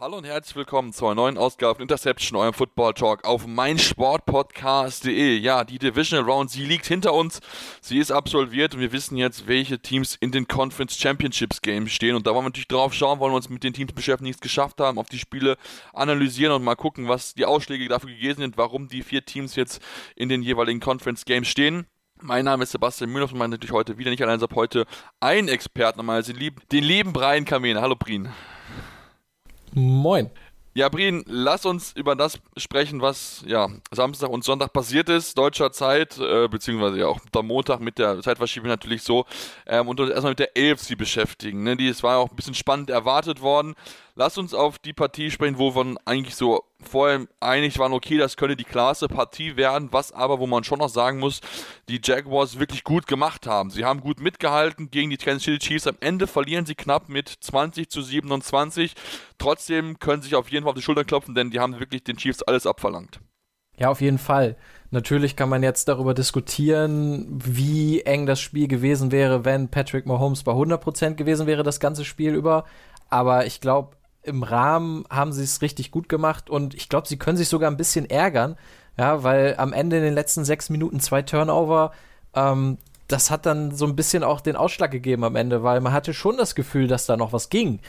Hallo und herzlich willkommen zur neuen Ausgabe von Interception, eurem Football Talk auf meinsportpodcast.de. Ja, die Divisional Round, sie liegt hinter uns. Sie ist absolviert und wir wissen jetzt, welche Teams in den Conference Championships Games stehen. Und da wollen wir natürlich drauf schauen, wollen wir uns mit den Teams beschäftigen, die es geschafft haben, auf die Spiele analysieren und mal gucken, was die Ausschläge dafür gegeben sind, warum die vier Teams jetzt in den jeweiligen Conference Games stehen. Mein Name ist Sebastian Müller und meine natürlich heute wieder nicht allein, sondern heute ein Experten, nochmal den lieben, Brian Kamene. Hallo Brien. Moin. Ja, Brien, lass uns über das sprechen, was ja Samstag und Sonntag passiert ist, deutscher Zeit, äh, beziehungsweise ja auch am Montag mit der Zeitverschiebung natürlich so, ähm, und uns erstmal mit der AFC beschäftigen. Ne? Die, es war auch ein bisschen spannend erwartet worden. Lass uns auf die Partie sprechen, wo wir eigentlich so vorher einig waren, okay, das könnte die klasse Partie werden, was aber, wo man schon noch sagen muss, die Jaguars wirklich gut gemacht haben. Sie haben gut mitgehalten gegen die Kansas City Chiefs. Am Ende verlieren sie knapp mit 20 zu 27. Trotzdem können sie sich auf jeden Fall auf die Schultern klopfen, denn die haben wirklich den Chiefs alles abverlangt. Ja, auf jeden Fall. Natürlich kann man jetzt darüber diskutieren, wie eng das Spiel gewesen wäre, wenn Patrick Mahomes bei 100% gewesen wäre, das ganze Spiel über. Aber ich glaube, im Rahmen haben sie es richtig gut gemacht und ich glaube, sie können sich sogar ein bisschen ärgern, ja, weil am Ende in den letzten sechs Minuten zwei Turnover, ähm, das hat dann so ein bisschen auch den Ausschlag gegeben am Ende, weil man hatte schon das Gefühl, dass da noch was ging.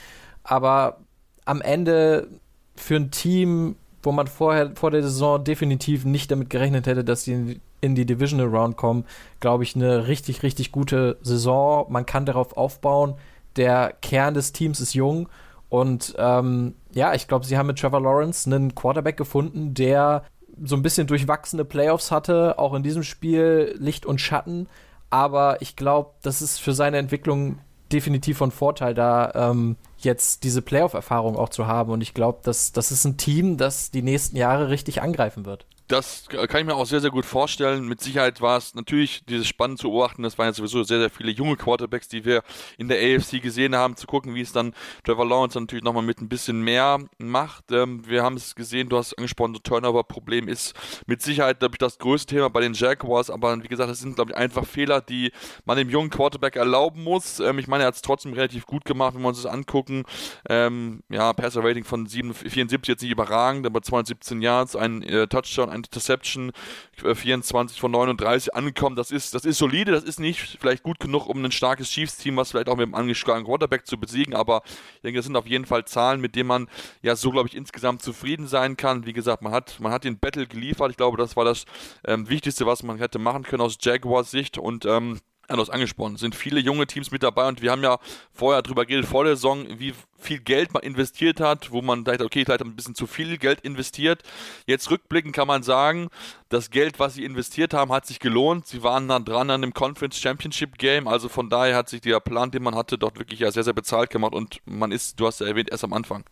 Aber am Ende für ein Team, wo man vorher vor der Saison definitiv nicht damit gerechnet hätte, dass sie in die Divisional Round kommen, glaube ich, eine richtig, richtig gute Saison. Man kann darauf aufbauen. Der Kern des Teams ist jung und ähm, ja, ich glaube, sie haben mit Trevor Lawrence einen Quarterback gefunden, der so ein bisschen durchwachsene Playoffs hatte, auch in diesem Spiel Licht und Schatten. Aber ich glaube, das ist für seine Entwicklung definitiv von Vorteil, da ähm, jetzt diese Playoff-Erfahrung auch zu haben. Und ich glaube, das, das ist ein Team, das die nächsten Jahre richtig angreifen wird das kann ich mir auch sehr, sehr gut vorstellen. Mit Sicherheit war es natürlich dieses spannend zu beobachten. Das waren ja sowieso sehr, sehr viele junge Quarterbacks, die wir in der AFC gesehen haben, zu gucken, wie es dann Trevor Lawrence natürlich nochmal mit ein bisschen mehr macht. Ähm, wir haben es gesehen, du hast angesprochen, das Turnover-Problem ist mit Sicherheit, glaube ich, das größte Thema bei den Jaguars. Aber wie gesagt, das sind, glaube ich, einfach Fehler, die man dem jungen Quarterback erlauben muss. Ähm, ich meine, er hat es trotzdem relativ gut gemacht, wenn wir uns das angucken. Ähm, ja, Passer-Rating von 7, 74 jetzt nicht überragend, aber 217 Yards, ein äh, Touchdown, ein Interception, 24 äh, von 39 angekommen. Das ist, das ist solide, das ist nicht vielleicht gut genug, um ein starkes Chiefs-Team, was vielleicht auch mit einem angeschlagenen Quarterback zu besiegen, aber ich denke, das sind auf jeden Fall Zahlen, mit denen man ja so, glaube ich, insgesamt zufrieden sein kann. Wie gesagt, man hat, man hat den Battle geliefert. Ich glaube, das war das ähm, Wichtigste, was man hätte machen können aus Jaguars Sicht und ähm, anders angesprochen. Es sind viele junge Teams mit dabei und wir haben ja vorher drüber geredet, vor der Saison, wie viel Geld man investiert hat, wo man dachte, okay, vielleicht ein bisschen zu viel Geld investiert. Jetzt rückblickend kann man sagen, das Geld, was sie investiert haben, hat sich gelohnt. Sie waren dann dran an dem Conference Championship Game, also von daher hat sich der Plan, den man hatte, dort wirklich ja sehr, sehr bezahlt gemacht und man ist, du hast ja erwähnt, erst am Anfang.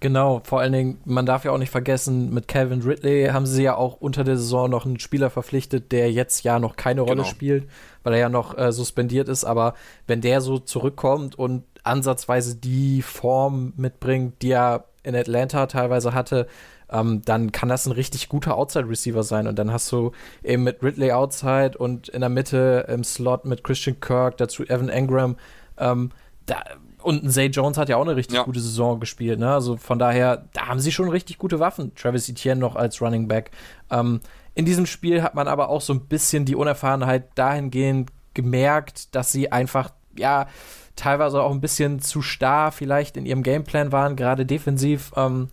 Genau, vor allen Dingen, man darf ja auch nicht vergessen, mit Calvin Ridley haben sie ja auch unter der Saison noch einen Spieler verpflichtet, der jetzt ja noch keine Rolle genau. spielt, weil er ja noch äh, suspendiert ist. Aber wenn der so zurückkommt und ansatzweise die Form mitbringt, die er in Atlanta teilweise hatte, ähm, dann kann das ein richtig guter Outside-Receiver sein. Und dann hast du eben mit Ridley Outside und in der Mitte im Slot mit Christian Kirk, dazu Evan Engram. Ähm, da und ein Zay Jones hat ja auch eine richtig ja. gute Saison gespielt. Ne? Also von daher, da haben sie schon richtig gute Waffen. Travis Etienne noch als Running Back. Ähm, in diesem Spiel hat man aber auch so ein bisschen die Unerfahrenheit dahingehend gemerkt, dass sie einfach, ja, teilweise auch ein bisschen zu starr vielleicht in ihrem Gameplan waren, gerade defensiv. Ähm,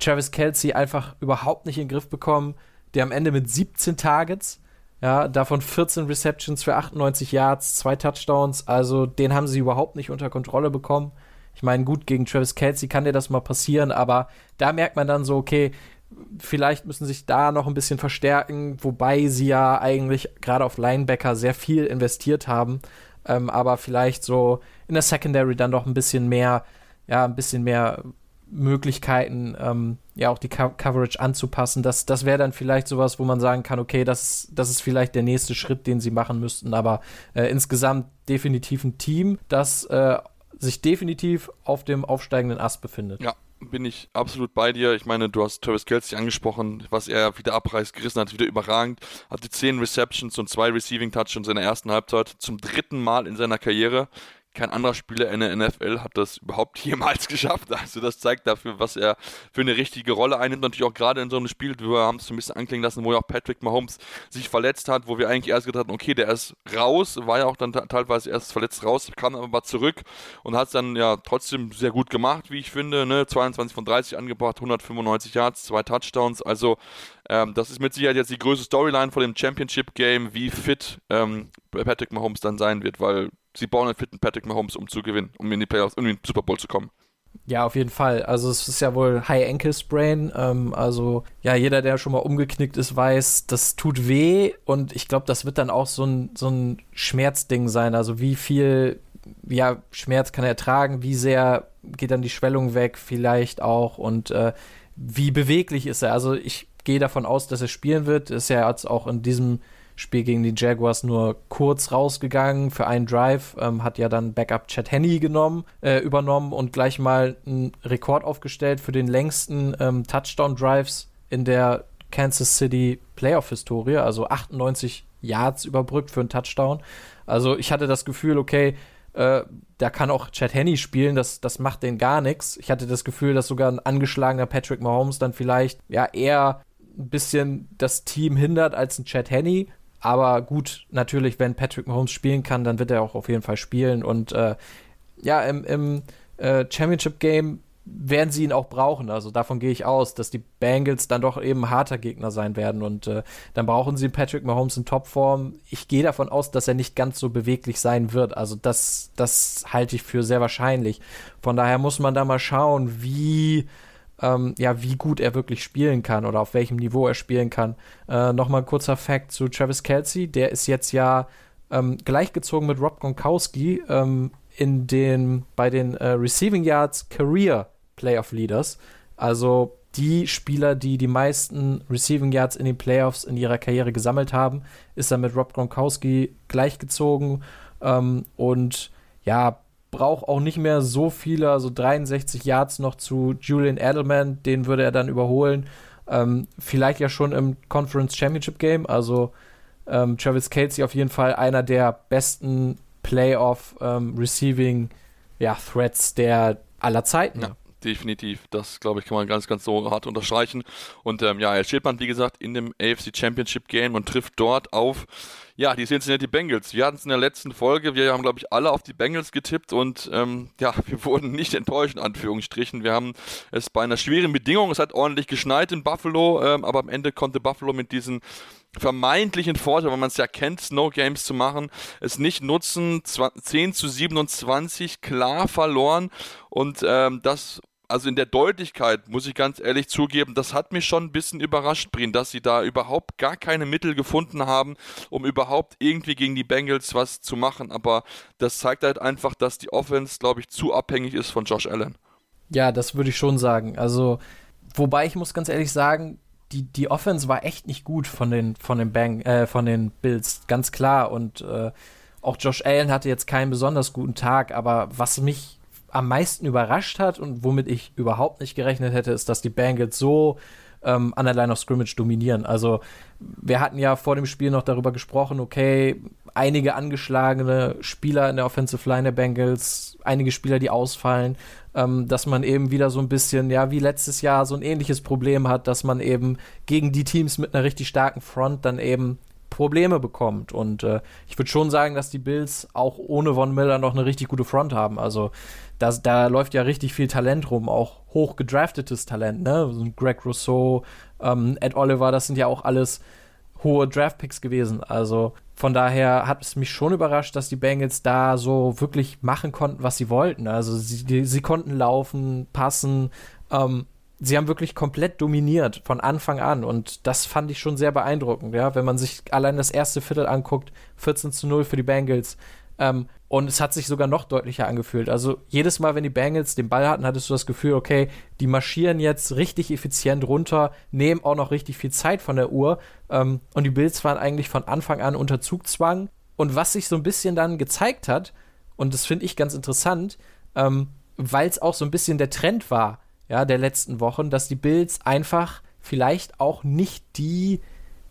Travis Kelsey einfach überhaupt nicht in den Griff bekommen. Der am Ende mit 17 Targets ja, davon 14 Receptions für 98 Yards, zwei Touchdowns. Also den haben sie überhaupt nicht unter Kontrolle bekommen. Ich meine, gut, gegen Travis Kelsey kann dir das mal passieren, aber da merkt man dann so, okay, vielleicht müssen sich da noch ein bisschen verstärken, wobei sie ja eigentlich gerade auf Linebacker sehr viel investiert haben. Ähm, aber vielleicht so in der Secondary dann doch ein bisschen mehr, ja, ein bisschen mehr Möglichkeiten, ähm, ja auch die Co Coverage anzupassen. Das, das wäre dann vielleicht sowas, wo man sagen kann, okay, das, das ist vielleicht der nächste Schritt, den sie machen müssten. Aber äh, insgesamt definitiv ein Team, das äh, sich definitiv auf dem aufsteigenden Ast befindet. Ja, bin ich absolut bei dir. Ich meine, du hast Travis Kelsey angesprochen, was er wieder abreißt, gerissen hat, wieder überragend. Hatte 10 Receptions und 2 Receiving Touchdowns in der ersten Halbzeit zum dritten Mal in seiner Karriere kein anderer Spieler in der NFL hat das überhaupt jemals geschafft. Also das zeigt dafür, was er für eine richtige Rolle einnimmt. Natürlich auch gerade in so einem Spiel, wir haben es ein bisschen anklingen lassen, wo ja auch Patrick Mahomes sich verletzt hat, wo wir eigentlich erst gedacht haben, okay, der ist raus, war ja auch dann teilweise erst verletzt raus, kam aber mal zurück und hat es dann ja trotzdem sehr gut gemacht, wie ich finde. Ne? 22 von 30 angebracht, 195 Yards, zwei Touchdowns. Also ähm, das ist mit Sicherheit jetzt die größte Storyline vor dem Championship-Game, wie fit ähm, Patrick Mahomes dann sein wird, weil sie bauen einen fitten Patrick Mahomes, um zu gewinnen, um in die Playoffs, um in den Super Bowl zu kommen. Ja, auf jeden Fall. Also es ist ja wohl High Ankle Sprain. Ähm, also ja, jeder, der schon mal umgeknickt ist, weiß, das tut weh und ich glaube, das wird dann auch so ein, so ein Schmerzding sein. Also wie viel ja, Schmerz kann er tragen, wie sehr geht dann die Schwellung weg vielleicht auch und äh, wie beweglich ist er. Also ich gehe davon aus, dass er spielen wird. Ist ja jetzt auch in diesem Spiel gegen die Jaguars nur kurz rausgegangen für einen Drive, ähm, hat ja dann Backup Chad Henney genommen, äh, übernommen und gleich mal einen Rekord aufgestellt für den längsten ähm, Touchdown-Drives in der Kansas City Playoff-Historie, also 98 Yards überbrückt für einen Touchdown. Also ich hatte das Gefühl, okay, äh, da kann auch Chad Henney spielen, das, das macht den gar nichts. Ich hatte das Gefühl, dass sogar ein angeschlagener Patrick Mahomes dann vielleicht ja eher ein bisschen das Team hindert als ein Chad Henney. Aber gut, natürlich, wenn Patrick Mahomes spielen kann, dann wird er auch auf jeden Fall spielen. Und äh, ja, im, im äh, Championship-Game werden sie ihn auch brauchen. Also davon gehe ich aus, dass die Bengals dann doch eben harter Gegner sein werden. Und äh, dann brauchen sie Patrick Mahomes in Topform. Ich gehe davon aus, dass er nicht ganz so beweglich sein wird. Also das, das halte ich für sehr wahrscheinlich. Von daher muss man da mal schauen, wie ähm, ja, wie gut er wirklich spielen kann oder auf welchem Niveau er spielen kann. Äh, Nochmal ein kurzer Fact zu Travis Kelsey, der ist jetzt ja ähm, gleichgezogen mit Rob Gronkowski ähm, in den, bei den äh, Receiving Yards Career Playoff Leaders. Also die Spieler, die die meisten Receiving Yards in den Playoffs in ihrer Karriere gesammelt haben, ist er mit Rob Gronkowski gleichgezogen. Ähm, und ja, braucht auch nicht mehr so viele, also 63 Yards noch zu Julian Edelman, den würde er dann überholen. Ähm, vielleicht ja schon im Conference Championship Game. Also ähm, Travis Kelsey auf jeden Fall einer der besten Playoff ähm, Receiving ja, Threats der aller Zeiten. Ja, definitiv. Das, glaube ich, kann man ganz, ganz so hart unterstreichen. Und ähm, ja, er steht man, wie gesagt, in dem AFC Championship Game und trifft dort auf ja, die Cincinnati Bengals. Wir hatten es in der letzten Folge. Wir haben, glaube ich, alle auf die Bengals getippt und ähm, ja, wir wurden nicht enttäuscht, in Anführungsstrichen. Wir haben es bei einer schweren Bedingung, es hat ordentlich geschneit in Buffalo, ähm, aber am Ende konnte Buffalo mit diesen vermeintlichen Vorteil, weil man es ja kennt, Snow Games zu machen, es nicht nutzen, 10 zu 27 klar verloren und ähm, das also in der Deutlichkeit, muss ich ganz ehrlich zugeben, das hat mich schon ein bisschen überrascht, Brin, dass sie da überhaupt gar keine Mittel gefunden haben, um überhaupt irgendwie gegen die Bengals was zu machen. Aber das zeigt halt einfach, dass die Offense, glaube ich, zu abhängig ist von Josh Allen. Ja, das würde ich schon sagen. Also, wobei ich muss ganz ehrlich sagen, die, die Offense war echt nicht gut von den, von den, Bang, äh, von den Bills, ganz klar. Und äh, auch Josh Allen hatte jetzt keinen besonders guten Tag, aber was mich am meisten überrascht hat und womit ich überhaupt nicht gerechnet hätte, ist, dass die Bengals so ähm, an der Line of Scrimmage dominieren. Also wir hatten ja vor dem Spiel noch darüber gesprochen, okay, einige angeschlagene Spieler in der Offensive Line der Bengals, einige Spieler, die ausfallen, ähm, dass man eben wieder so ein bisschen, ja, wie letztes Jahr so ein ähnliches Problem hat, dass man eben gegen die Teams mit einer richtig starken Front dann eben Probleme bekommt. Und äh, ich würde schon sagen, dass die Bills auch ohne Von Miller noch eine richtig gute Front haben. Also das, da läuft ja richtig viel Talent rum, auch hoch gedraftetes Talent, ne? Greg Rousseau, ähm, Ed Oliver, das sind ja auch alles hohe Draftpicks gewesen. Also von daher hat es mich schon überrascht, dass die Bengals da so wirklich machen konnten, was sie wollten. Also sie, sie konnten laufen, passen. Ähm, sie haben wirklich komplett dominiert von Anfang an und das fand ich schon sehr beeindruckend, ja, wenn man sich allein das erste Viertel anguckt, 14 zu 0 für die Bengals. Ähm, und es hat sich sogar noch deutlicher angefühlt. Also jedes Mal, wenn die Bengals den Ball hatten, hattest du das Gefühl, okay, die marschieren jetzt richtig effizient runter, nehmen auch noch richtig viel Zeit von der Uhr. Ähm, und die Bills waren eigentlich von Anfang an unter Zugzwang. Und was sich so ein bisschen dann gezeigt hat, und das finde ich ganz interessant, ähm, weil es auch so ein bisschen der Trend war ja, der letzten Wochen, dass die Bills einfach vielleicht auch nicht die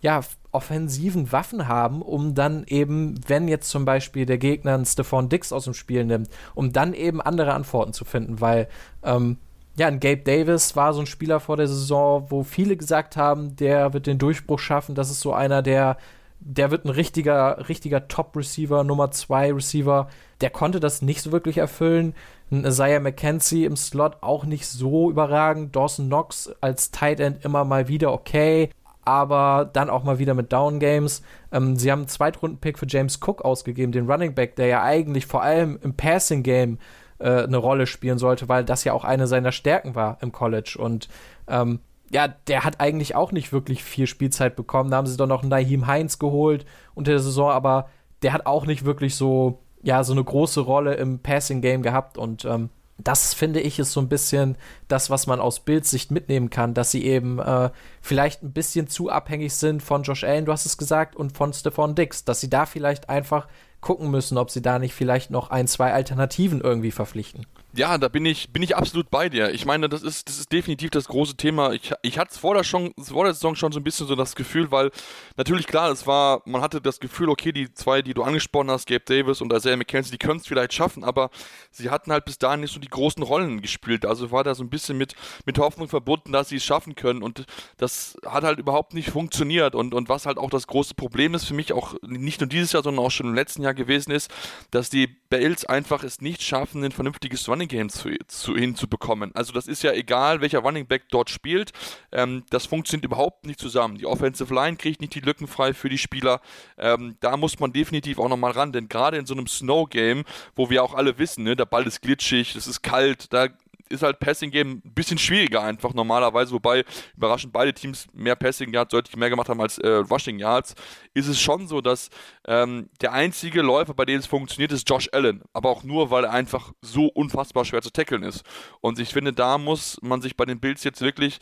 ja, offensiven Waffen haben, um dann eben, wenn jetzt zum Beispiel der Gegner einen Stephon Dix aus dem Spiel nimmt, um dann eben andere Antworten zu finden, weil ähm, ja, ein Gabe Davis war so ein Spieler vor der Saison, wo viele gesagt haben, der wird den Durchbruch schaffen. Das ist so einer, der, der wird ein richtiger, richtiger Top-Receiver, Nummer 2 Receiver. Der konnte das nicht so wirklich erfüllen. Ein Isaiah McKenzie im Slot auch nicht so überragend. Dawson Knox als Tight End immer mal wieder okay aber dann auch mal wieder mit Down Games. Ähm, sie haben einen Zweitrunden-Pick für James Cook ausgegeben, den Running Back, der ja eigentlich vor allem im Passing Game äh, eine Rolle spielen sollte, weil das ja auch eine seiner Stärken war im College. Und ähm, ja, der hat eigentlich auch nicht wirklich viel Spielzeit bekommen. Da haben sie doch noch Naheem Heinz geholt unter der Saison, aber der hat auch nicht wirklich so, ja, so eine große Rolle im Passing Game gehabt und ähm, das finde ich ist so ein bisschen das, was man aus Bildsicht mitnehmen kann, dass sie eben äh, vielleicht ein bisschen zu abhängig sind von Josh Allen, du hast es gesagt, und von Stephon Dix, dass sie da vielleicht einfach gucken müssen, ob sie da nicht vielleicht noch ein, zwei Alternativen irgendwie verpflichten. Ja, da bin ich, bin ich absolut bei dir. Ich meine, das ist, das ist definitiv das große Thema. Ich, ich hatte vor der, vor der Saison schon so ein bisschen so das Gefühl, weil natürlich klar, es war, man hatte das Gefühl, okay, die zwei, die du angesprochen hast, Gabe Davis und Isaiah McKenzie, die können es vielleicht schaffen, aber sie hatten halt bis dahin nicht so die großen Rollen gespielt. Also war da so ein bisschen mit, mit Hoffnung verbunden, dass sie es schaffen können und das hat halt überhaupt nicht funktioniert und, und was halt auch das große Problem ist für mich auch nicht nur dieses Jahr, sondern auch schon im letzten Jahr gewesen ist, dass die Bills einfach es nicht schaffen, ein vernünftiges Running Game zu, zu, hinzubekommen. Also das ist ja egal, welcher Running Back dort spielt, ähm, das funktioniert überhaupt nicht zusammen. Die Offensive Line kriegt nicht die Lücken frei für die Spieler. Ähm, da muss man definitiv auch nochmal ran, denn gerade in so einem Snow Game, wo wir auch alle wissen, ne, der Ball ist glitschig, es ist kalt, da ist halt Passing Game ein bisschen schwieriger einfach normalerweise, wobei überraschend beide Teams mehr Passing Yards deutlich mehr gemacht haben als äh, Rushing Yards, ist es schon so, dass ähm, der einzige Läufer, bei dem es funktioniert, ist Josh Allen, aber auch nur, weil er einfach so unfassbar schwer zu tackeln ist. Und ich finde, da muss man sich bei den Bills jetzt wirklich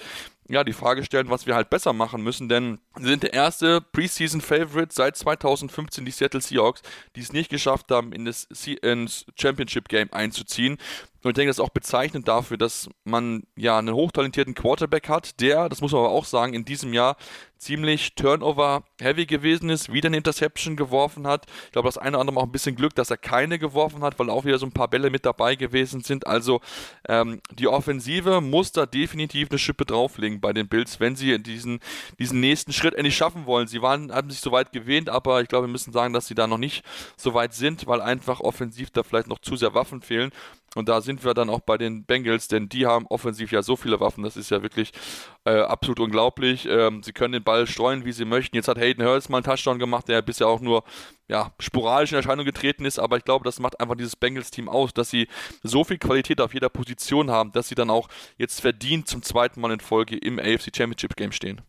ja, die Frage stellen, was wir halt besser machen müssen, denn sie sind der erste Preseason Favorite seit 2015 die Seattle Seahawks, die es nicht geschafft haben, in das Championship Game einzuziehen. Und ich denke, das ist auch bezeichnend dafür, dass man ja einen hochtalentierten Quarterback hat, der, das muss man aber auch sagen, in diesem Jahr ziemlich Turnover-heavy gewesen ist, wieder eine Interception geworfen hat. Ich glaube, das eine oder andere auch ein bisschen Glück, dass er keine geworfen hat, weil auch wieder so ein paar Bälle mit dabei gewesen sind. Also ähm, die Offensive muss da definitiv eine Schippe drauflegen bei den Bills, wenn sie diesen, diesen nächsten Schritt endlich schaffen wollen. Sie waren, haben sich so weit gewähnt, aber ich glaube, wir müssen sagen, dass sie da noch nicht so weit sind, weil einfach offensiv da vielleicht noch zu sehr Waffen fehlen. Und da sind wir dann auch bei den Bengals, denn die haben offensiv ja so viele Waffen, das ist ja wirklich äh, absolut unglaublich. Ähm, sie können den Ball streuen, wie sie möchten. Jetzt hat Hayden Hurst mal einen Touchdown gemacht, der bisher auch nur ja, sporadisch in Erscheinung getreten ist, aber ich glaube, das macht einfach dieses Bengals-Team aus, dass sie so viel Qualität auf jeder Position haben, dass sie dann auch jetzt verdient zum zweiten Mal in Folge im AFC Championship Game stehen.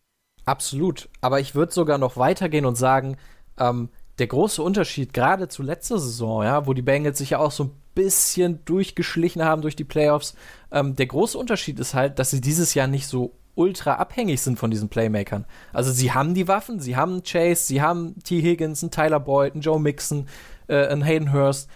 Absolut, aber ich würde sogar noch weitergehen und sagen, ähm, der große Unterschied gerade zu letzter Saison, ja, wo die Bengals sich ja auch so ein bisschen durchgeschlichen haben durch die Playoffs. Ähm, der große Unterschied ist halt, dass sie dieses Jahr nicht so ultra abhängig sind von diesen Playmakern. Also sie haben die Waffen, sie haben Chase, sie haben T. Higgins, einen Tyler Boyd, einen Joe Mixon, äh, einen Hayden Hurst,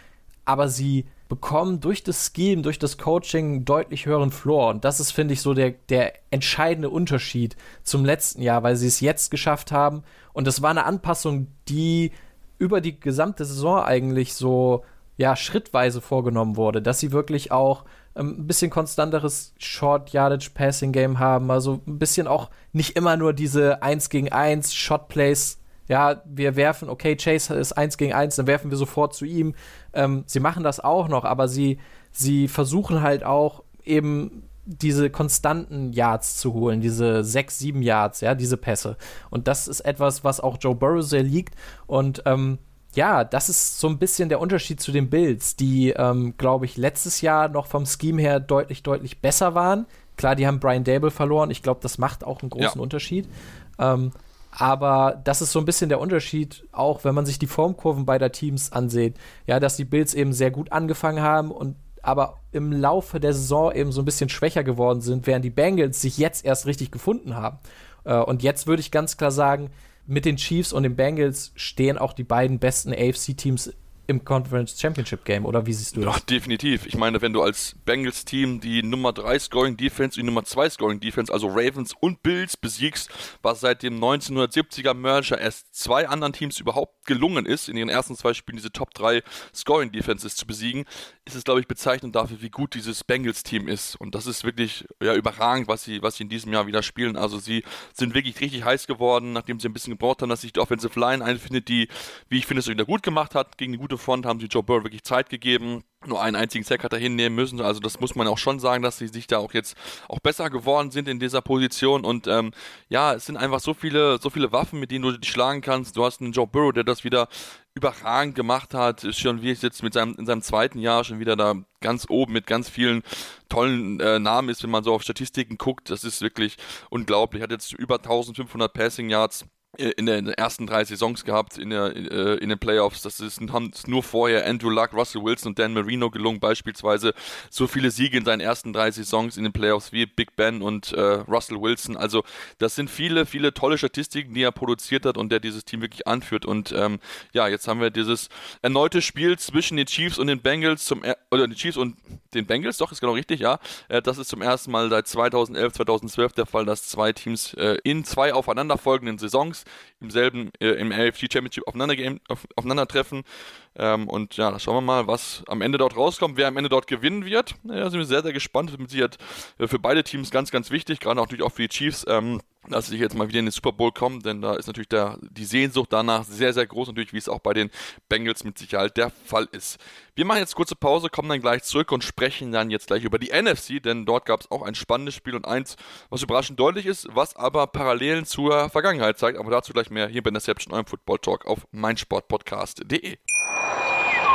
aber sie bekommen durch das Scheme, durch das Coaching einen deutlich höheren Floor. Und das ist, finde ich, so der, der entscheidende Unterschied zum letzten Jahr, weil sie es jetzt geschafft haben. Und das war eine Anpassung, die über die gesamte Saison eigentlich so ja, schrittweise vorgenommen wurde, dass sie wirklich auch ähm, ein bisschen konstanteres Short Yardage Passing Game haben, also ein bisschen auch nicht immer nur diese 1 gegen 1 Shot Plays. Ja, wir werfen, okay, Chase ist 1 gegen 1, dann werfen wir sofort zu ihm. Ähm, sie machen das auch noch, aber sie, sie versuchen halt auch eben diese konstanten Yards zu holen, diese 6, 7 Yards, ja, diese Pässe. Und das ist etwas, was auch Joe Burrow sehr liegt. Und ähm, ja, das ist so ein bisschen der Unterschied zu den Bills, die, ähm, glaube ich, letztes Jahr noch vom Scheme her deutlich, deutlich besser waren. Klar, die haben Brian Dable verloren. Ich glaube, das macht auch einen großen ja. Unterschied. Ähm, aber das ist so ein bisschen der Unterschied, auch wenn man sich die Formkurven beider Teams ansieht. Ja, dass die Bills eben sehr gut angefangen haben und aber im Laufe der Saison eben so ein bisschen schwächer geworden sind, während die Bengals sich jetzt erst richtig gefunden haben. Äh, und jetzt würde ich ganz klar sagen, mit den Chiefs und den Bengals stehen auch die beiden besten AFC-Teams im Conference Championship Game, oder wie siehst du das? Ja, definitiv. Ich meine, wenn du als Bengals-Team die Nummer 3 Scoring Defense und die Nummer 2 Scoring Defense, also Ravens und Bills, besiegst, was seit dem 1970er Merger erst zwei anderen Teams überhaupt gelungen ist, in ihren ersten zwei Spielen diese Top 3 Scoring Defenses zu besiegen, ist es, glaube ich, bezeichnend dafür, wie gut dieses Bengals-Team ist. Und das ist wirklich ja, überragend, was sie, was sie in diesem Jahr wieder spielen. Also sie sind wirklich richtig heiß geworden, nachdem sie ein bisschen gebraucht haben, dass sich die Offensive Line einfindet, die, wie ich finde, es wieder gut gemacht hat, gegen die gute Front haben sie Joe Burrow wirklich Zeit gegeben. Nur einen einzigen Sack hat er hinnehmen müssen. Also das muss man auch schon sagen, dass sie sich da auch jetzt auch besser geworden sind in dieser Position. Und ähm, ja, es sind einfach so viele, so viele Waffen, mit denen du dich schlagen kannst. Du hast einen Joe Burrow, der das wieder überragend gemacht hat, ist schon wie jetzt mit seinem, in seinem zweiten Jahr schon wieder da ganz oben mit ganz vielen tollen äh, Namen ist, wenn man so auf Statistiken guckt. Das ist wirklich unglaublich. Hat jetzt über 1500 Passing Yards in den ersten drei Saisons gehabt in, der, äh, in den Playoffs. Das ist, haben nur vorher Andrew Luck, Russell Wilson und Dan Marino gelungen, beispielsweise so viele Siege in seinen ersten drei Saisons in den Playoffs wie Big Ben und äh, Russell Wilson. Also das sind viele, viele tolle Statistiken, die er produziert hat und der dieses Team wirklich anführt. Und ähm, ja, jetzt haben wir dieses erneute Spiel zwischen den Chiefs und den Bengals zum er oder den Chiefs und den Bengals, doch, ist genau richtig, ja. Äh, das ist zum ersten Mal seit 2011, 2012 der Fall, dass zwei Teams äh, in zwei aufeinanderfolgenden Saisons im selben, äh, im AFC Championship aufeinander auf, aufeinandertreffen. Ähm, und ja, schauen wir mal, was am Ende dort rauskommt, wer am Ende dort gewinnen wird. Ja, sind wir sehr, sehr gespannt. Das mit Sicherheit äh, für beide Teams ganz, ganz wichtig, gerade natürlich auch für die Chiefs. Ähm, dass sie jetzt mal wieder in den Super Bowl kommen, denn da ist natürlich der, die Sehnsucht danach sehr, sehr groß, natürlich, wie es auch bei den Bengals mit Sicherheit der Fall ist. Wir machen jetzt kurze Pause, kommen dann gleich zurück und sprechen dann jetzt gleich über die NFC, denn dort gab es auch ein spannendes Spiel und eins, was überraschend deutlich ist, was aber Parallelen zur Vergangenheit zeigt, aber dazu gleich mehr hier bei Interception, eurem Football Talk auf meinsportpodcast.de.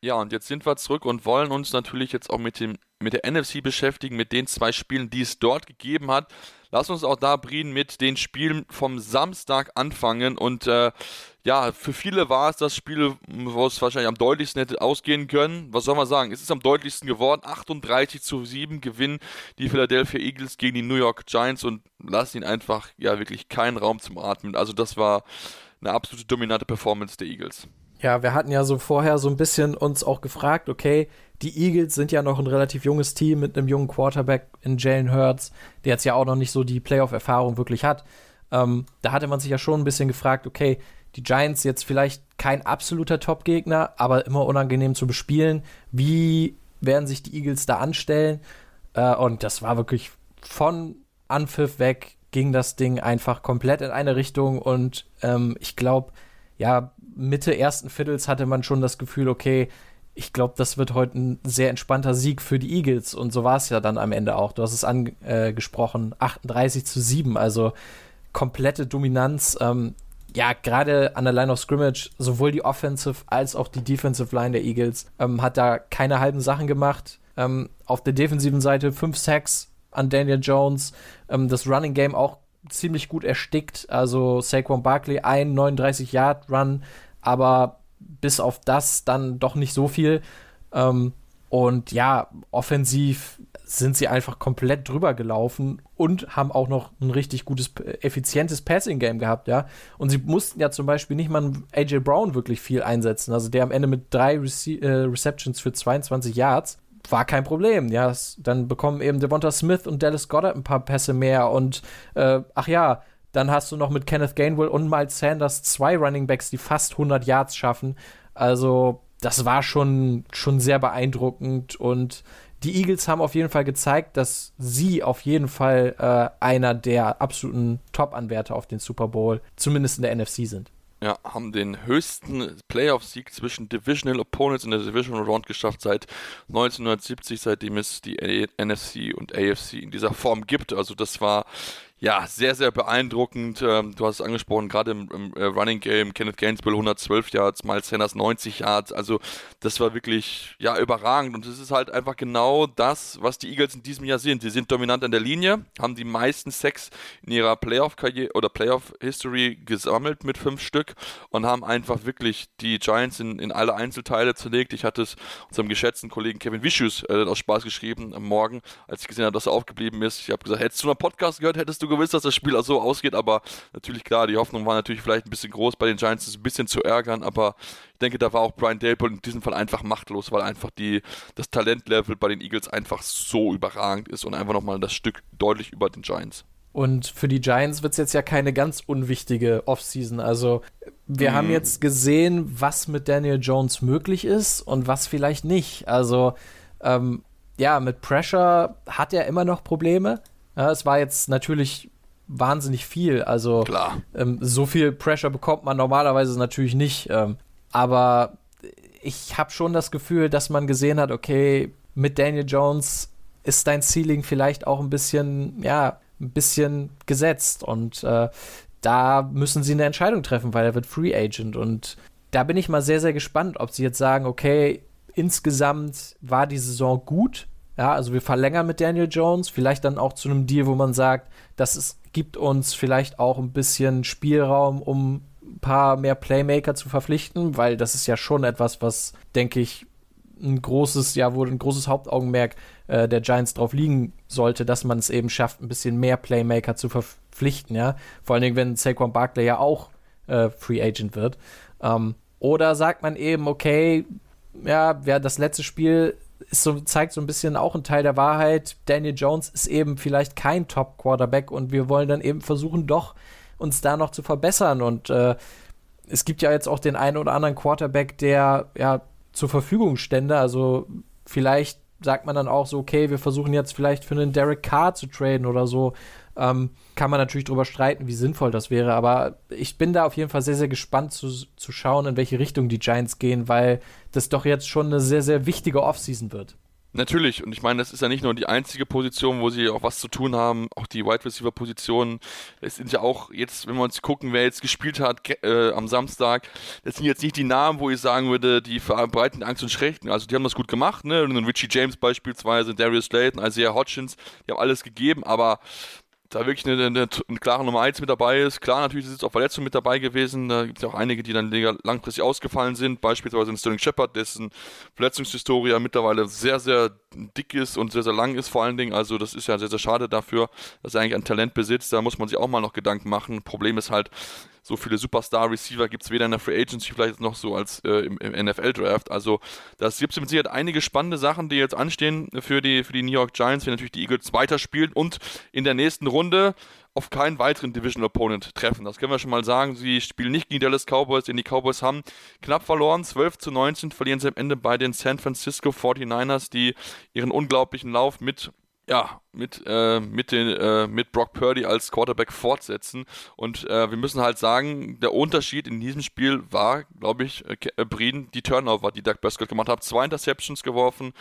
Ja, und jetzt sind wir zurück und wollen uns natürlich jetzt auch mit, dem, mit der NFC beschäftigen, mit den zwei Spielen, die es dort gegeben hat. Lass uns auch da, Brien, mit den Spielen vom Samstag anfangen. Und äh, ja, für viele war es das Spiel, wo es wahrscheinlich am deutlichsten hätte ausgehen können. Was soll man sagen? Es ist am deutlichsten geworden. 38 zu 7 gewinnen die Philadelphia Eagles gegen die New York Giants und lassen ihnen einfach ja wirklich keinen Raum zum Atmen. Also das war eine absolute dominante Performance der Eagles. Ja, wir hatten ja so vorher so ein bisschen uns auch gefragt, okay, die Eagles sind ja noch ein relativ junges Team mit einem jungen Quarterback in Jalen Hurts, der jetzt ja auch noch nicht so die Playoff-Erfahrung wirklich hat. Ähm, da hatte man sich ja schon ein bisschen gefragt, okay, die Giants jetzt vielleicht kein absoluter Top-Gegner, aber immer unangenehm zu bespielen. Wie werden sich die Eagles da anstellen? Äh, und das war wirklich von Anpfiff weg, ging das Ding einfach komplett in eine Richtung und ähm, ich glaube, ja, Mitte ersten Viertels hatte man schon das Gefühl, okay, ich glaube, das wird heute ein sehr entspannter Sieg für die Eagles. Und so war es ja dann am Ende auch. Du hast es angesprochen, äh, 38 zu 7, also komplette Dominanz. Ähm, ja, gerade an der Line of Scrimmage, sowohl die Offensive als auch die Defensive Line der Eagles ähm, hat da keine halben Sachen gemacht. Ähm, auf der defensiven Seite fünf Sacks an Daniel Jones, ähm, das Running Game auch ziemlich gut erstickt. Also Saquon Barkley ein 39 Yard Run aber bis auf das dann doch nicht so viel. Ähm, und ja, offensiv sind sie einfach komplett drüber gelaufen und haben auch noch ein richtig gutes, effizientes Passing-Game gehabt, ja. Und sie mussten ja zum Beispiel nicht mal AJ Brown wirklich viel einsetzen. Also der am Ende mit drei Rece äh, Receptions für 22 Yards war kein Problem. Ja, dann bekommen eben Devonta Smith und Dallas Goddard ein paar Pässe mehr und äh, ach ja, dann hast du noch mit Kenneth Gainwell und Miles Sanders zwei Running Backs, die fast 100 Yards schaffen. Also, das war schon, schon sehr beeindruckend und die Eagles haben auf jeden Fall gezeigt, dass sie auf jeden Fall äh, einer der absoluten Top-Anwärter auf den Super Bowl, zumindest in der NFC sind. Ja, haben den höchsten Playoff-Sieg zwischen Divisional Opponents in der Divisional Round geschafft seit 1970, seitdem es die NFC und AFC in dieser Form gibt. Also das war ja, sehr, sehr beeindruckend. Ähm, du hast es angesprochen, gerade im, im äh, Running Game, Kenneth Gainesville 112 Yards, Miles Sanders 90 Yards. Also das war wirklich, ja, überragend. Und es ist halt einfach genau das, was die Eagles in diesem Jahr sind. Sie sind dominant an der Linie, haben die meisten Sex in ihrer Playoff-Karriere oder Playoff-History gesammelt mit fünf Stück und haben einfach wirklich die Giants in, in alle Einzelteile zerlegt. Ich hatte es unserem geschätzten Kollegen Kevin Vicious äh, aus Spaß geschrieben am Morgen, als ich gesehen habe, dass er aufgeblieben ist. Ich habe gesagt, hättest du einen Podcast gehört, hättest du gewiss, dass das Spiel auch so ausgeht, aber natürlich klar, die Hoffnung war natürlich vielleicht ein bisschen groß bei den Giants, das ein bisschen zu ärgern, aber ich denke, da war auch Brian Dable in diesem Fall einfach machtlos, weil einfach die, das Talentlevel bei den Eagles einfach so überragend ist und einfach nochmal das Stück deutlich über den Giants. Und für die Giants wird es jetzt ja keine ganz unwichtige Offseason. Also wir mhm. haben jetzt gesehen, was mit Daniel Jones möglich ist und was vielleicht nicht. Also ähm, ja, mit Pressure hat er immer noch Probleme. Ja, es war jetzt natürlich wahnsinnig viel. Also ähm, so viel Pressure bekommt man normalerweise natürlich nicht. Ähm, aber ich habe schon das Gefühl, dass man gesehen hat, okay, mit Daniel Jones ist dein Ceiling vielleicht auch ein bisschen, ja, ein bisschen gesetzt. Und äh, da müssen sie eine Entscheidung treffen, weil er wird Free Agent. Und da bin ich mal sehr, sehr gespannt, ob sie jetzt sagen, okay, insgesamt war die Saison gut, ja, also wir verlängern mit Daniel Jones, vielleicht dann auch zu einem Deal, wo man sagt, das ist, gibt uns vielleicht auch ein bisschen Spielraum, um ein paar mehr Playmaker zu verpflichten, weil das ist ja schon etwas, was, denke ich, ein großes, ja, wo ein großes Hauptaugenmerk äh, der Giants drauf liegen sollte, dass man es eben schafft, ein bisschen mehr Playmaker zu verpflichten, ja. Vor allen Dingen, wenn Saquon Barkley ja auch äh, Free Agent wird. Ähm, oder sagt man eben, okay, ja, wer das letzte Spiel ist so, zeigt so ein bisschen auch ein Teil der Wahrheit. Daniel Jones ist eben vielleicht kein Top-Quarterback und wir wollen dann eben versuchen, doch uns da noch zu verbessern. Und äh, es gibt ja jetzt auch den einen oder anderen Quarterback, der ja zur Verfügung stände. Also vielleicht sagt man dann auch so, okay, wir versuchen jetzt vielleicht für einen Derek Carr zu traden oder so. Ähm, kann man natürlich darüber streiten, wie sinnvoll das wäre, aber ich bin da auf jeden Fall sehr, sehr gespannt zu, zu schauen, in welche Richtung die Giants gehen, weil das doch jetzt schon eine sehr, sehr wichtige Offseason wird. Natürlich, und ich meine, das ist ja nicht nur die einzige Position, wo sie auch was zu tun haben, auch die Wide Receiver Positionen. Es sind ja auch jetzt, wenn wir uns gucken, wer jetzt gespielt hat äh, am Samstag, das sind jetzt nicht die Namen, wo ich sagen würde, die verbreiten Angst und Schrecken. Also die haben das gut gemacht, ne? Richie James beispielsweise, Darius Slayton, Isaiah Hodgins, die haben alles gegeben, aber da wirklich eine, eine, eine, klare Nummer 1 mit dabei ist. Klar, natürlich ist jetzt auch Verletzungen mit dabei gewesen. Da gibt es ja auch einige, die dann langfristig ausgefallen sind. Beispielsweise Sterling Shepard, dessen Verletzungshistorie mittlerweile sehr, sehr dick ist und sehr, sehr lang ist vor allen Dingen. Also das ist ja sehr, sehr schade dafür, dass er eigentlich ein Talent besitzt. Da muss man sich auch mal noch Gedanken machen. Problem ist halt, so viele Superstar-Receiver gibt es weder in der Free Agency vielleicht noch so als äh, im, im NFL-Draft. Also das gibt es mit Sicherheit einige spannende Sachen, die jetzt anstehen für die, für die New York Giants, wenn natürlich die Eagles weiterspielen und in der nächsten Runde auf keinen weiteren Division Opponent treffen. Das können wir schon mal sagen. Sie spielen nicht gegen die Dallas Cowboys, denn die Cowboys haben knapp verloren. 12 zu 19 verlieren sie am Ende bei den San Francisco 49ers, die ihren unglaublichen Lauf mit ja, mit, äh, mit, den, äh, mit Brock Purdy als Quarterback fortsetzen. Und äh, wir müssen halt sagen, der Unterschied in diesem Spiel war, glaube ich, äh, äh Brien, die Turnover, die Doug Prescott gemacht hat. Zwei Interceptions geworfen.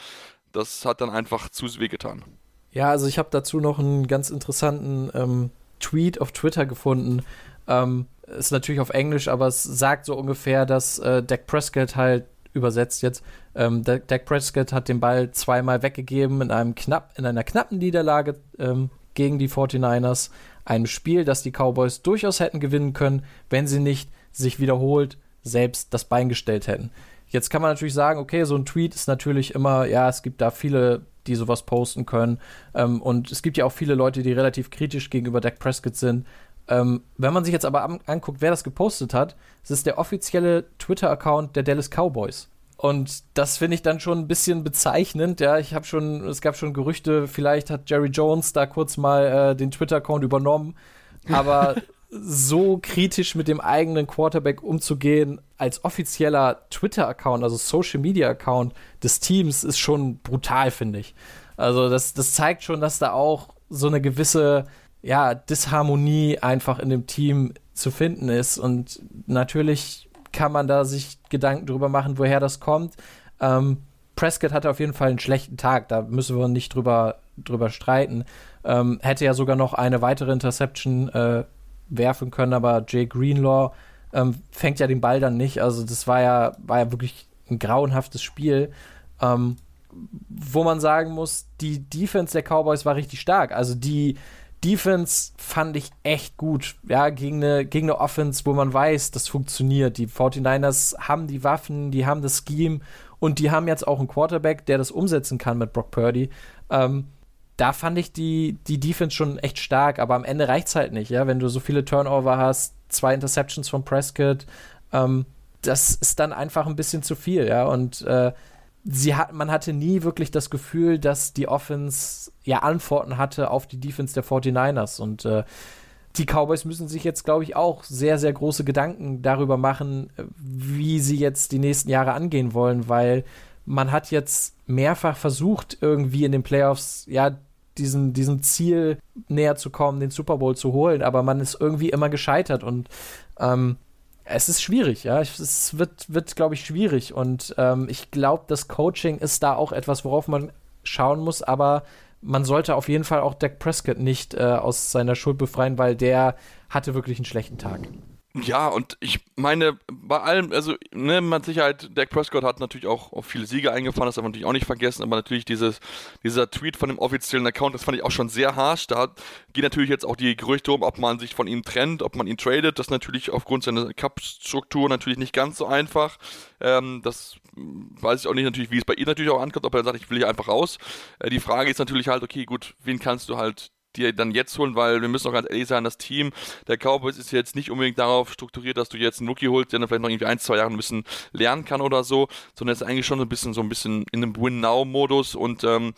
Das hat dann einfach zu weh getan. Ja, also ich habe dazu noch einen ganz interessanten ähm, Tweet auf Twitter gefunden. Ähm, ist natürlich auf Englisch, aber es sagt so ungefähr, dass äh, Dak Prescott halt übersetzt jetzt. Ähm, Dak Prescott hat den Ball zweimal weggegeben in, einem knapp, in einer knappen Niederlage ähm, gegen die 49ers. Ein Spiel, das die Cowboys durchaus hätten gewinnen können, wenn sie nicht sich wiederholt selbst das Bein gestellt hätten. Jetzt kann man natürlich sagen, okay, so ein Tweet ist natürlich immer, ja, es gibt da viele, die sowas posten können. Ähm, und es gibt ja auch viele Leute, die relativ kritisch gegenüber Dak Prescott sind. Ähm, wenn man sich jetzt aber an anguckt, wer das gepostet hat, es ist der offizielle Twitter-Account der Dallas Cowboys. Und das finde ich dann schon ein bisschen bezeichnend. Ja, ich habe schon, es gab schon Gerüchte, vielleicht hat Jerry Jones da kurz mal äh, den Twitter-Account übernommen. Aber so kritisch mit dem eigenen Quarterback umzugehen als offizieller Twitter-Account, also Social-Media-Account des Teams, ist schon brutal, finde ich. Also das, das zeigt schon, dass da auch so eine gewisse ja, Disharmonie einfach in dem Team zu finden ist. Und natürlich kann man da sich Gedanken drüber machen, woher das kommt. Ähm, Prescott hatte auf jeden Fall einen schlechten Tag, da müssen wir nicht drüber, drüber streiten. Ähm, hätte ja sogar noch eine weitere Interception äh, werfen können, aber Jay Greenlaw ähm, fängt ja den Ball dann nicht. Also das war ja, war ja wirklich ein grauenhaftes Spiel. Ähm, wo man sagen muss, die Defense der Cowboys war richtig stark. Also die Defense fand ich echt gut. Ja, gegen eine, gegen eine Offense, wo man weiß, das funktioniert. Die 49ers haben die Waffen, die haben das Scheme und die haben jetzt auch einen Quarterback, der das umsetzen kann mit Brock Purdy. Ähm, da fand ich die, die Defense schon echt stark, aber am Ende reicht es halt nicht, ja, wenn du so viele Turnover hast, zwei Interceptions von Prescott, ähm, das ist dann einfach ein bisschen zu viel, ja, und äh, sie hat, man hatte nie wirklich das Gefühl, dass die Offense ja Antworten hatte auf die Defense der 49ers und äh, die Cowboys müssen sich jetzt, glaube ich, auch sehr, sehr große Gedanken darüber machen, wie sie jetzt die nächsten Jahre angehen wollen, weil man hat jetzt mehrfach versucht, irgendwie in den Playoffs, ja, diesem, diesem Ziel näher zu kommen, den Super Bowl zu holen, aber man ist irgendwie immer gescheitert. Und ähm, es ist schwierig, ja. Es wird, wird glaube ich, schwierig. Und ähm, ich glaube, das Coaching ist da auch etwas, worauf man schauen muss, aber man sollte auf jeden Fall auch Dak Prescott nicht äh, aus seiner Schuld befreien, weil der hatte wirklich einen schlechten Tag. Ja, und ich meine, bei allem, also, ne, mit Sicherheit, Dak Prescott hat natürlich auch, auch viele Siege eingefahren, das darf man natürlich auch nicht vergessen, aber natürlich dieses, dieser Tweet von dem offiziellen Account, das fand ich auch schon sehr harsch. Da geht natürlich jetzt auch die Gerüchte um, ob man sich von ihm trennt, ob man ihn tradet. Das ist natürlich aufgrund seiner Cup-Struktur natürlich nicht ganz so einfach. Ähm, das weiß ich auch nicht natürlich, wie es bei ihm natürlich auch ankommt, ob er sagt, ich will hier einfach raus. Äh, die Frage ist natürlich halt, okay, gut, wen kannst du halt dir dann jetzt holen, weil wir müssen auch ganz ehrlich sein, das Team der Cowboys ist jetzt nicht unbedingt darauf strukturiert, dass du jetzt einen Rookie holst, der dann vielleicht noch irgendwie ein, zwei Jahre ein bisschen lernen kann oder so, sondern ist eigentlich schon ein bisschen so ein bisschen in einem Win-Now-Modus und ähm,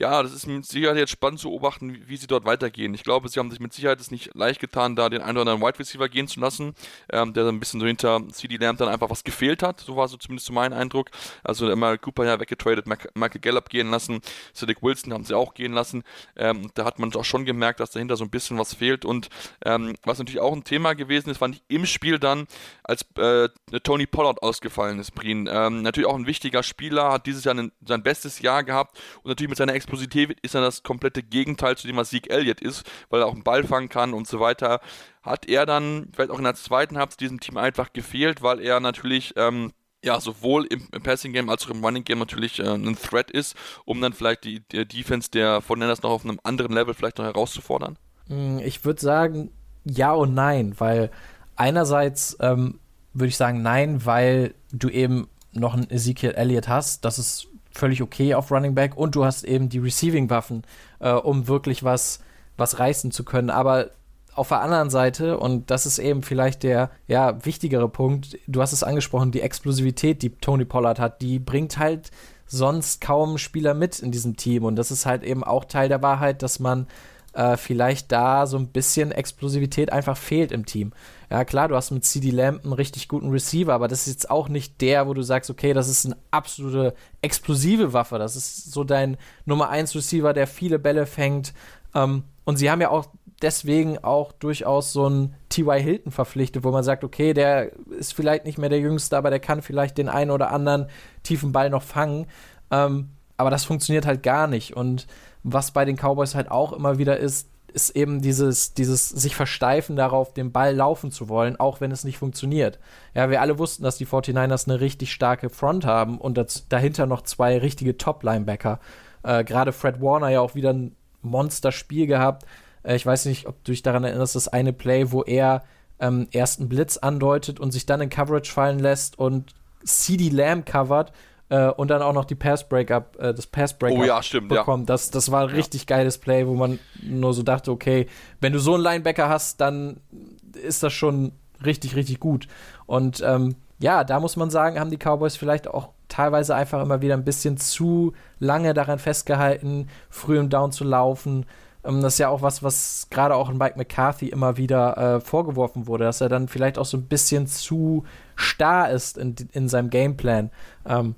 ja, das ist mit Sicherheit jetzt spannend zu beobachten, wie, sie dort weitergehen. Ich glaube, sie haben sich mit Sicherheit es nicht leicht getan, da den einen oder anderen Wide Receiver gehen zu lassen, ähm, der dann ein bisschen so hinter CD Lamb dann einfach was gefehlt hat. So war so zumindest so mein Eindruck. Also immer Cooper ja weggetradet, Michael Gallup gehen lassen, Cedric Wilson haben sie auch gehen lassen. Ähm, da hat man auch schon gemerkt, dass dahinter so ein bisschen was fehlt. Und ähm, was natürlich auch ein Thema gewesen ist, fand ich im Spiel dann, als äh, Tony Pollard ausgefallen ist, Brien. Ähm, natürlich auch ein wichtiger Spieler, hat dieses Jahr einen, sein bestes Jahr gehabt und natürlich mit seiner Expertise Explosivität ist dann das komplette Gegenteil zu dem, was Sieg Elliott ist, weil er auch einen Ball fangen kann und so weiter. Hat er dann vielleicht auch in der zweiten Halbzeit diesem Team einfach gefehlt, weil er natürlich ähm, ja, sowohl im, Passing Game als auch im Running Game natürlich äh, ein Threat ist, um dann vielleicht die, die Defense der von Nenners noch auf einem anderen Level vielleicht noch herauszufordern? Hm, ich würde sagen, ja und nein, weil einerseits ähm, würde ich sagen nein, weil du eben noch einen Ezekiel Elliott hast. Das ist völlig okay auf Running Back und du hast eben die Receiving-Waffen, äh, um wirklich was, was reißen zu können. Aber auf der anderen Seite, und das ist eben vielleicht der ja, wichtigere Punkt, du hast es angesprochen, die Explosivität, die Tony Pollard hat, die bringt halt sonst kaum Spieler mit in diesem Team. Und das ist halt eben auch Teil der Wahrheit, dass man äh, vielleicht da so ein bisschen Explosivität einfach fehlt im Team. Ja, klar, du hast mit CD Lamp einen richtig guten Receiver, aber das ist jetzt auch nicht der, wo du sagst, okay, das ist eine absolute explosive Waffe. Das ist so dein Nummer 1 Receiver, der viele Bälle fängt. Ähm, und sie haben ja auch deswegen auch durchaus so einen T.Y. Hilton verpflichtet, wo man sagt, okay, der ist vielleicht nicht mehr der Jüngste, aber der kann vielleicht den einen oder anderen tiefen Ball noch fangen. Ähm, aber das funktioniert halt gar nicht. Und was bei den Cowboys halt auch immer wieder ist, ist eben dieses, dieses sich versteifen darauf, den Ball laufen zu wollen, auch wenn es nicht funktioniert. Ja, wir alle wussten, dass die 49ers eine richtig starke Front haben und das, dahinter noch zwei richtige Top-Linebacker. Äh, Gerade Fred Warner ja auch wieder ein Monsterspiel gehabt. Äh, ich weiß nicht, ob du dich daran erinnerst, das eine Play, wo er ähm, erst einen Blitz andeutet und sich dann in Coverage fallen lässt und CD Lamb covert äh, und dann auch noch die Pass Breakup, äh, das Pass Breakup oh, ja, stimmt, bekommen. Ja. Das, das war ein richtig ja. geiles Play, wo man nur so dachte, okay, wenn du so einen Linebacker hast, dann ist das schon richtig, richtig gut. Und ähm, ja, da muss man sagen, haben die Cowboys vielleicht auch teilweise einfach immer wieder ein bisschen zu lange daran festgehalten, früh im Down zu laufen. Ähm, das ist ja auch was, was gerade auch in Mike McCarthy immer wieder äh, vorgeworfen wurde, dass er dann vielleicht auch so ein bisschen zu starr ist in, in seinem Gameplan. Ähm,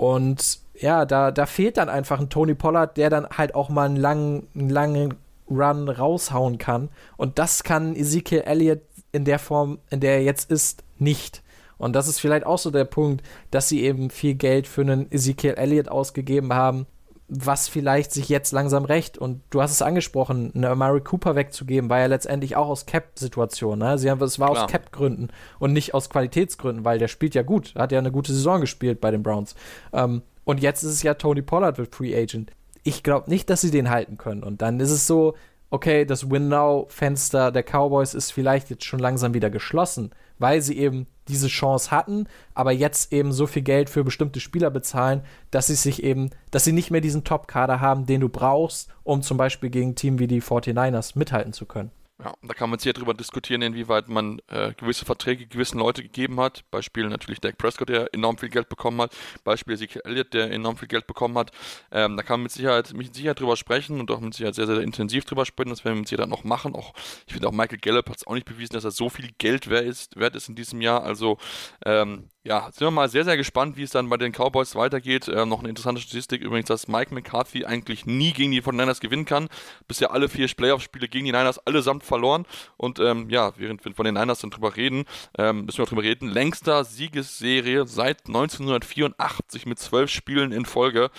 und ja, da, da fehlt dann einfach ein Tony Pollard, der dann halt auch mal einen langen, einen langen Run raushauen kann. Und das kann Ezekiel Elliott in der Form, in der er jetzt ist, nicht. Und das ist vielleicht auch so der Punkt, dass sie eben viel Geld für einen Ezekiel Elliott ausgegeben haben, was vielleicht sich jetzt langsam rächt. Und du hast es angesprochen, eine Amari Cooper wegzugeben, war ja letztendlich auch aus Cap-Situationen. Ne? Sie haben, es war Klar. aus Cap-Gründen und nicht aus Qualitätsgründen, weil der spielt ja gut, hat ja eine gute Saison gespielt bei den Browns. Ähm, und jetzt ist es ja Tony Pollard wird Free Agent. Ich glaube nicht, dass sie den halten können. Und dann ist es so, okay, das Win-Now-Fenster der Cowboys ist vielleicht jetzt schon langsam wieder geschlossen, weil sie eben diese Chance hatten, aber jetzt eben so viel Geld für bestimmte Spieler bezahlen, dass sie sich eben, dass sie nicht mehr diesen Top-Kader haben, den du brauchst, um zum Beispiel gegen Team wie die 49ers mithalten zu können. Ja, da kann man sehr darüber diskutieren, inwieweit man äh, gewisse Verträge gewissen Leute gegeben hat. Beispiel natürlich Dak Prescott, der enorm viel Geld bekommen hat. Beispiel Ezekiel Elliott, der enorm viel Geld bekommen hat. Ähm, da kann man mit Sicherheit, mit Sicherheit drüber sprechen und auch mit Sicherheit sehr, sehr intensiv drüber sprechen. Das werden wir mit Sicherheit noch machen. Auch, ich finde auch Michael Gallup hat es auch nicht bewiesen, dass er so viel Geld wert ist, wert ist in diesem Jahr. Also ähm, ja, sind wir mal sehr, sehr gespannt, wie es dann bei den Cowboys weitergeht. Äh, noch eine interessante Statistik übrigens, dass Mike McCarthy eigentlich nie gegen die 49ers gewinnen kann. Bisher alle vier Playoff-Spiele gegen die Niners allesamt verloren. Und ähm, ja, während wir von den Niners dann drüber reden, ähm, müssen wir drüber reden. Längster Siegesserie seit 1984 mit zwölf Spielen in Folge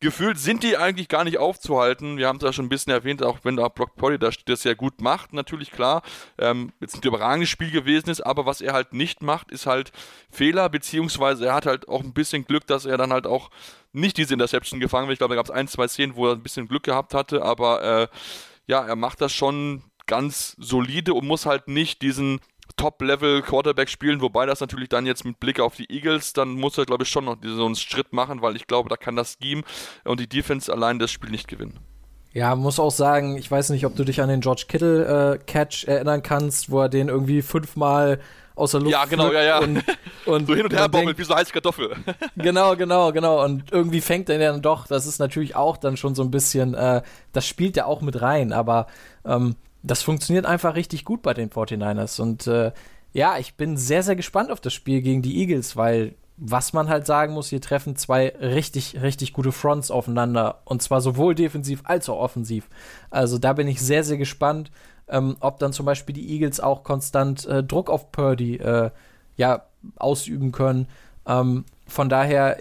gefühlt sind die eigentlich gar nicht aufzuhalten. Wir haben es ja schon ein bisschen erwähnt, auch wenn da Brock Purdy das, das sehr gut macht, natürlich klar. Ähm, jetzt ein überragendes Spiel gewesen ist, aber was er halt nicht macht, ist halt Fehler, beziehungsweise er hat halt auch ein bisschen Glück, dass er dann halt auch nicht diese Interception gefangen wird. Ich glaube, da gab es ein, zwei Szenen, wo er ein bisschen Glück gehabt hatte, aber äh, ja, er macht das schon ganz solide und muss halt nicht diesen Top-Level-Quarterback spielen, wobei das natürlich dann jetzt mit Blick auf die Eagles, dann muss er, glaube ich, schon noch so einen Schritt machen, weil ich glaube, da kann das Scheme und die Defense allein das Spiel nicht gewinnen. Ja, muss auch sagen, ich weiß nicht, ob du dich an den George Kittle-Catch äh, erinnern kannst, wo er den irgendwie fünfmal aus der Luft Ja, genau, ja, ja. Und, und so hin und her baumelt wie so heiße Kartoffel. genau, genau, genau. Und irgendwie fängt er dann doch, das ist natürlich auch dann schon so ein bisschen, äh, das spielt ja auch mit rein, aber ähm, das funktioniert einfach richtig gut bei den 49ers. Und äh, ja, ich bin sehr, sehr gespannt auf das Spiel gegen die Eagles, weil was man halt sagen muss, hier treffen zwei richtig, richtig gute Fronts aufeinander. Und zwar sowohl defensiv als auch offensiv. Also da bin ich sehr, sehr gespannt, ähm, ob dann zum Beispiel die Eagles auch konstant äh, Druck auf Purdy äh, ja, ausüben können. Ähm, von daher,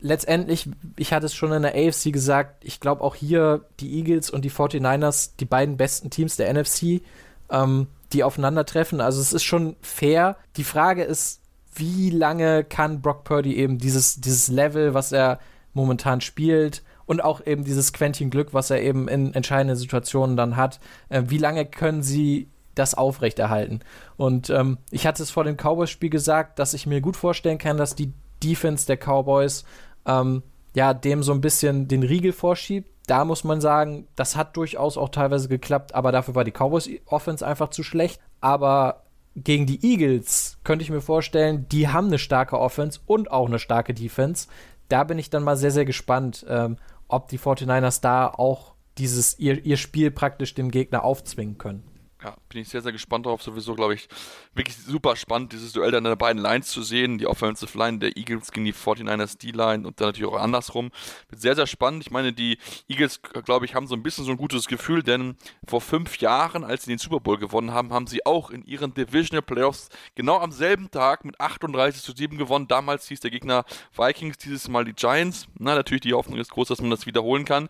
letztendlich, ich hatte es schon in der AFC gesagt, ich glaube auch hier die Eagles und die 49ers, die beiden besten Teams der NFC, ähm, die aufeinandertreffen. Also es ist schon fair. Die Frage ist, wie lange kann Brock Purdy eben dieses, dieses Level, was er momentan spielt, und auch eben dieses Quentin Glück, was er eben in entscheidenden Situationen dann hat, äh, wie lange können sie das aufrechterhalten? Und ähm, ich hatte es vor dem Cowboys-Spiel gesagt, dass ich mir gut vorstellen kann, dass die Defense der Cowboys ähm, ja, dem so ein bisschen den Riegel vorschiebt. Da muss man sagen, das hat durchaus auch teilweise geklappt, aber dafür war die Cowboys Offense einfach zu schlecht. Aber gegen die Eagles könnte ich mir vorstellen, die haben eine starke Offense und auch eine starke Defense. Da bin ich dann mal sehr, sehr gespannt, ähm, ob die 49ers da auch dieses, ihr, ihr Spiel praktisch dem Gegner aufzwingen können ja, bin ich sehr, sehr gespannt drauf. Sowieso, glaube ich, wirklich super spannend, dieses Duell dann der beiden Lines zu sehen. Die Offensive Line der Eagles gegen die 49ers D-Line und dann natürlich auch andersrum. Wird sehr, sehr spannend. Ich meine, die Eagles, glaube ich, haben so ein bisschen so ein gutes Gefühl, denn vor fünf Jahren, als sie den Super Bowl gewonnen haben, haben sie auch in ihren Divisional Playoffs genau am selben Tag mit 38 zu 7 gewonnen. Damals hieß der Gegner Vikings, dieses Mal die Giants. Na, natürlich, die Hoffnung ist groß, dass man das wiederholen kann.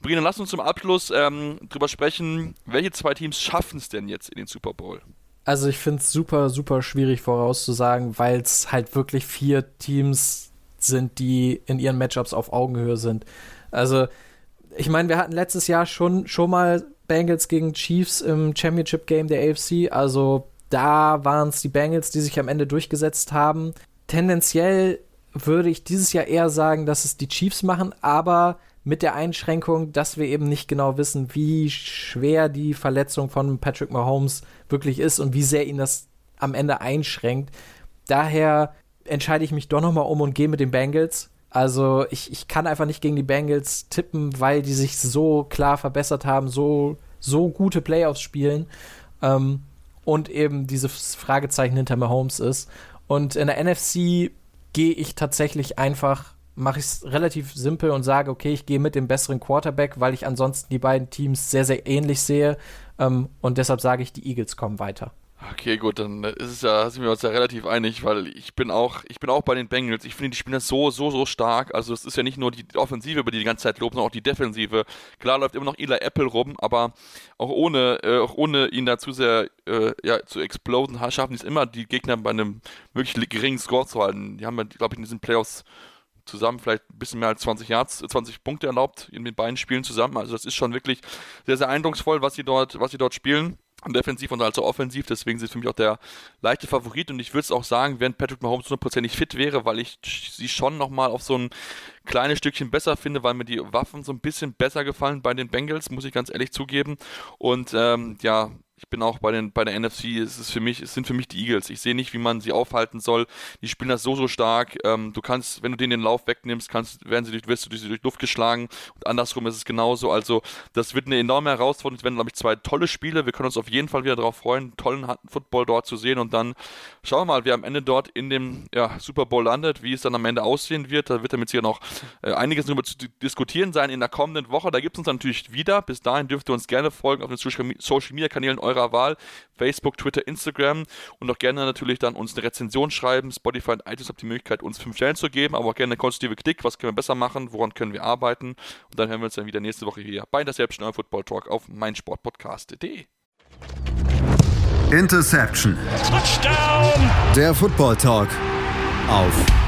Brina, lass uns zum Abschluss ähm, drüber sprechen, welche zwei Teams schaffen es denn jetzt in den Super Bowl? Also ich finde es super, super schwierig vorauszusagen, weil es halt wirklich vier Teams sind, die in ihren Matchups auf Augenhöhe sind. Also ich meine, wir hatten letztes Jahr schon, schon mal Bengals gegen Chiefs im Championship Game der AFC. Also da waren es die Bengals, die sich am Ende durchgesetzt haben. Tendenziell würde ich dieses Jahr eher sagen, dass es die Chiefs machen, aber mit der Einschränkung, dass wir eben nicht genau wissen, wie schwer die Verletzung von Patrick Mahomes wirklich ist und wie sehr ihn das am Ende einschränkt. Daher entscheide ich mich doch nochmal um und gehe mit den Bengals. Also ich, ich kann einfach nicht gegen die Bengals tippen, weil die sich so klar verbessert haben, so, so gute Playoffs spielen ähm, und eben dieses Fragezeichen hinter Mahomes ist. Und in der NFC gehe ich tatsächlich einfach mache ich es relativ simpel und sage, okay, ich gehe mit dem besseren Quarterback, weil ich ansonsten die beiden Teams sehr, sehr ähnlich sehe. Ähm, und deshalb sage ich, die Eagles kommen weiter. Okay, gut, dann ist es ja, sind wir uns ja relativ einig, weil ich bin auch, ich bin auch bei den Bengals. Ich finde, die spielen das so, so, so stark. Also es ist ja nicht nur die Offensive, über die die ganze Zeit loben, sondern auch die Defensive. Klar läuft immer noch Eli Apple rum, aber auch ohne, äh, auch ohne ihn da zu sehr äh, ja, zu exploden, schaffen die es immer, die Gegner bei einem wirklich geringen Score zu halten. Die haben ja, glaube ich, in diesen Playoffs zusammen vielleicht ein bisschen mehr als 20 Yards, 20 Punkte erlaubt in den beiden Spielen zusammen. Also das ist schon wirklich sehr, sehr eindrucksvoll, was sie dort, was sie dort spielen defensiv und also offensiv, deswegen sind für mich auch der leichte Favorit und ich würde es auch sagen, wenn Patrick Mahomes 100% fit wäre, weil ich sie schon nochmal auf so ein kleines Stückchen besser finde, weil mir die Waffen so ein bisschen besser gefallen bei den Bengals, muss ich ganz ehrlich zugeben und ähm, ja, ich bin auch bei, den, bei der NFC, es, ist für mich, es sind für mich die Eagles. Ich sehe nicht, wie man sie aufhalten soll. Die spielen das so, so stark. Ähm, du kannst, wenn du denen den Lauf wegnimmst, kannst, werden sie durch, wirst du durch, durch Luft geschlagen. Und andersrum ist es genauso. Also, das wird eine enorme Herausforderung. Es werden, glaube ich, zwei tolle Spiele. Wir können uns auf jeden Fall wieder darauf freuen, tollen Football dort zu sehen. Und dann schauen wir mal, wer am Ende dort in dem ja, Super Bowl landet, wie es dann am Ende aussehen wird. Da wird damit sicher noch äh, einiges darüber zu diskutieren sein in der kommenden Woche. Da gibt es uns natürlich wieder. Bis dahin dürft ihr uns gerne folgen auf den Social Media Kanälen eurer Wahl. Facebook, Twitter, Instagram und auch gerne natürlich dann uns eine Rezension schreiben. Spotify und iTunes habt die Möglichkeit, uns fünf Stellen zu geben, aber auch gerne eine konstruktive Kritik. Was können wir besser machen? Woran können wir arbeiten? Und dann hören wir uns dann wieder nächste Woche hier bei der Selbstständigen Football Talk auf meinsportpodcast.de. Interception. Touchdown. Der Football Talk auf